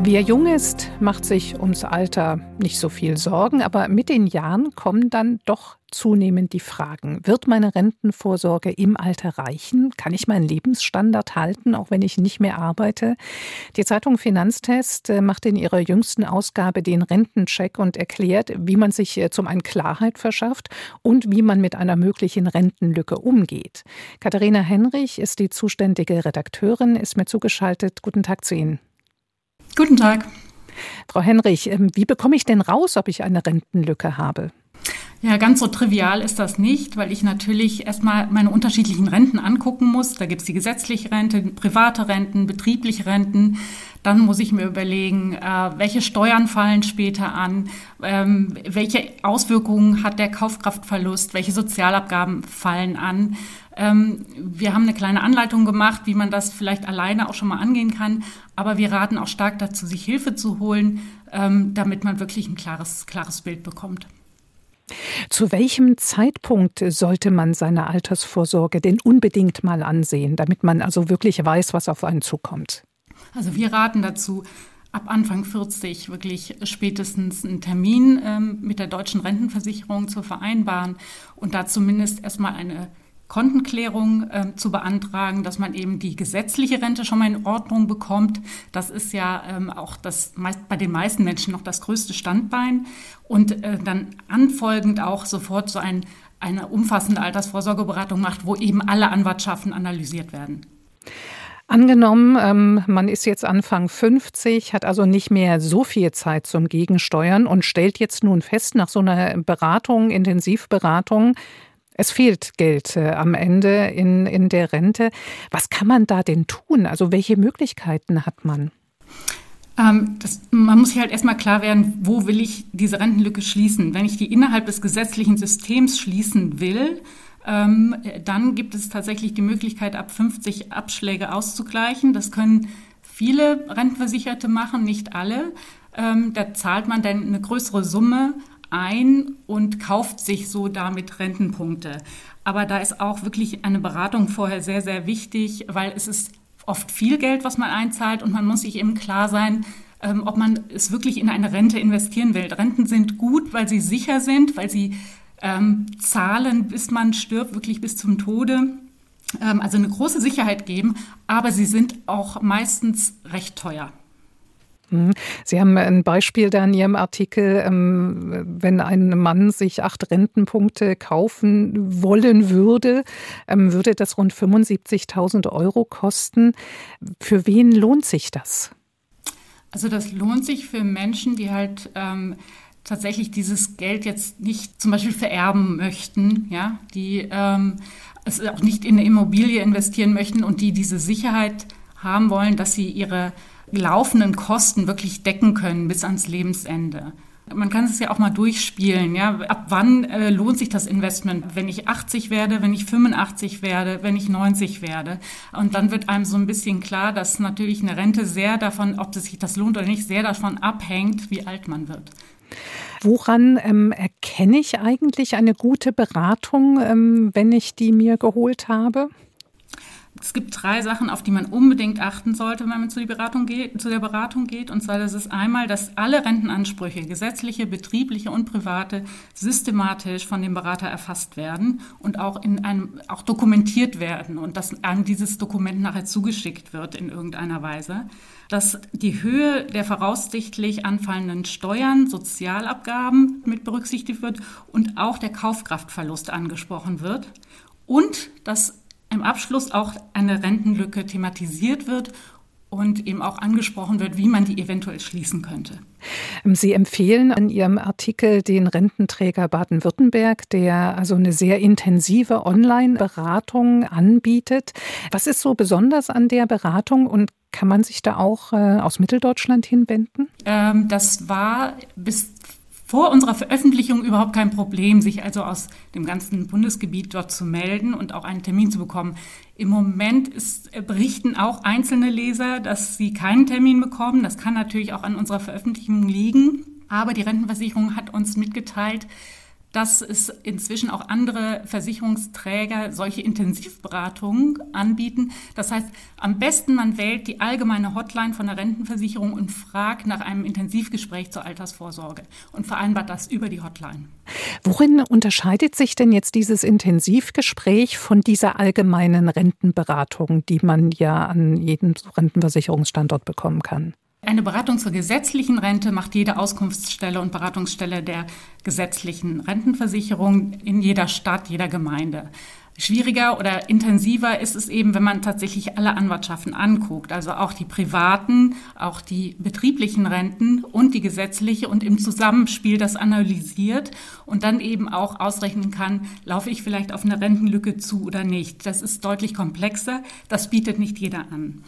Wer jung ist, macht sich ums Alter nicht so viel Sorgen, aber mit den Jahren kommen dann doch zunehmend die Fragen. Wird meine Rentenvorsorge im Alter reichen? Kann ich meinen Lebensstandard halten, auch wenn ich nicht mehr arbeite? Die Zeitung Finanztest äh, macht in ihrer jüngsten Ausgabe den Rentencheck und erklärt, wie man sich äh, zum einen Klarheit verschafft und wie man mit einer möglichen Rentenlücke umgeht. Katharina Henrich ist die zuständige Redakteurin, ist mir zugeschaltet. Guten Tag zu Ihnen. Guten Tag. Frau Henrich, ähm, wie bekomme ich denn raus, ob ich eine Rentenlücke habe? Ja, ganz so trivial ist das nicht, weil ich natürlich erstmal meine unterschiedlichen Renten angucken muss. Da gibt es die gesetzliche Rente, private Renten, betriebliche Renten. Dann muss ich mir überlegen, äh, welche Steuern fallen später an, ähm, welche Auswirkungen hat der Kaufkraftverlust, welche Sozialabgaben fallen an. Ähm, wir haben eine kleine Anleitung gemacht, wie man das vielleicht alleine auch schon mal angehen kann. Aber wir raten auch stark dazu, sich Hilfe zu holen, ähm, damit man wirklich ein klares, klares Bild bekommt. Zu welchem Zeitpunkt sollte man seine Altersvorsorge denn unbedingt mal ansehen, damit man also wirklich weiß, was auf einen zukommt? Also wir raten dazu, ab Anfang 40 wirklich spätestens einen Termin ähm, mit der deutschen Rentenversicherung zu vereinbaren und da zumindest erstmal eine Kontenklärung äh, zu beantragen, dass man eben die gesetzliche Rente schon mal in Ordnung bekommt. Das ist ja ähm, auch das meist, bei den meisten Menschen noch das größte Standbein. Und äh, dann anfolgend auch sofort so ein, eine umfassende Altersvorsorgeberatung macht, wo eben alle Anwartschaften analysiert werden. Angenommen, ähm, man ist jetzt Anfang 50, hat also nicht mehr so viel Zeit zum Gegensteuern und stellt jetzt nun fest, nach so einer Beratung, Intensivberatung, es fehlt Geld äh, am Ende in, in der Rente. Was kann man da denn tun? Also welche Möglichkeiten hat man? Ähm, das, man muss sich halt erstmal klar werden, wo will ich diese Rentenlücke schließen? Wenn ich die innerhalb des gesetzlichen Systems schließen will, ähm, dann gibt es tatsächlich die Möglichkeit, ab 50 Abschläge auszugleichen. Das können viele Rentenversicherte machen, nicht alle. Ähm, da zahlt man dann eine größere Summe ein und kauft sich so damit Rentenpunkte. Aber da ist auch wirklich eine Beratung vorher sehr, sehr wichtig, weil es ist oft viel Geld, was man einzahlt und man muss sich eben klar sein, ähm, ob man es wirklich in eine Rente investieren will. Renten sind gut, weil sie sicher sind, weil sie ähm, zahlen, bis man stirbt, wirklich bis zum Tode. Ähm, also eine große Sicherheit geben, aber sie sind auch meistens recht teuer. Mhm. Sie haben ein Beispiel da in Ihrem Artikel, ähm, wenn ein Mann sich acht Rentenpunkte kaufen wollen würde, ähm, würde das rund 75.000 Euro kosten. Für wen lohnt sich das? Also das lohnt sich für Menschen, die halt ähm, tatsächlich dieses Geld jetzt nicht zum Beispiel vererben möchten, ja, die ähm, es auch nicht in eine Immobilie investieren möchten und die diese Sicherheit haben wollen, dass sie ihre laufenden Kosten wirklich decken können bis ans Lebensende. Man kann es ja auch mal durchspielen. Ja? Ab wann äh, lohnt sich das Investment? Wenn ich 80 werde, wenn ich 85 werde, wenn ich 90 werde. Und dann wird einem so ein bisschen klar, dass natürlich eine Rente sehr davon, ob es sich das lohnt oder nicht, sehr davon abhängt, wie alt man wird. Woran ähm, erkenne ich eigentlich eine gute Beratung, ähm, wenn ich die mir geholt habe? Es gibt drei Sachen, auf die man unbedingt achten sollte, wenn man zu, geht, zu der Beratung geht. Und zwar, das ist einmal, dass alle Rentenansprüche, gesetzliche, betriebliche und private, systematisch von dem Berater erfasst werden und auch in einem, auch dokumentiert werden und dass einem dieses Dokument nachher zugeschickt wird in irgendeiner Weise. Dass die Höhe der voraussichtlich anfallenden Steuern, Sozialabgaben mit berücksichtigt wird und auch der Kaufkraftverlust angesprochen wird. Und dass im Abschluss auch eine Rentenlücke thematisiert wird und eben auch angesprochen wird, wie man die eventuell schließen könnte. Sie empfehlen in Ihrem Artikel den Rententräger Baden-Württemberg, der also eine sehr intensive Online-Beratung anbietet. Was ist so besonders an der Beratung und kann man sich da auch äh, aus Mitteldeutschland hinwenden? Ähm, das war bis vor unserer Veröffentlichung überhaupt kein Problem, sich also aus dem ganzen Bundesgebiet dort zu melden und auch einen Termin zu bekommen. Im Moment ist, äh, berichten auch einzelne Leser, dass sie keinen Termin bekommen. Das kann natürlich auch an unserer Veröffentlichung liegen. Aber die Rentenversicherung hat uns mitgeteilt, dass es inzwischen auch andere Versicherungsträger solche Intensivberatungen anbieten. Das heißt, am besten man wählt die allgemeine Hotline von der Rentenversicherung und fragt nach einem Intensivgespräch zur Altersvorsorge und vereinbart das über die Hotline. Worin unterscheidet sich denn jetzt dieses Intensivgespräch von dieser allgemeinen Rentenberatung, die man ja an jedem Rentenversicherungsstandort bekommen kann? Eine Beratung zur gesetzlichen Rente macht jede Auskunftsstelle und Beratungsstelle der gesetzlichen Rentenversicherung in jeder Stadt, jeder Gemeinde. Schwieriger oder intensiver ist es eben, wenn man tatsächlich alle Anwartschaften anguckt, also auch die privaten, auch die betrieblichen Renten und die gesetzliche und im Zusammenspiel das analysiert und dann eben auch ausrechnen kann, laufe ich vielleicht auf eine Rentenlücke zu oder nicht. Das ist deutlich komplexer, das bietet nicht jeder an.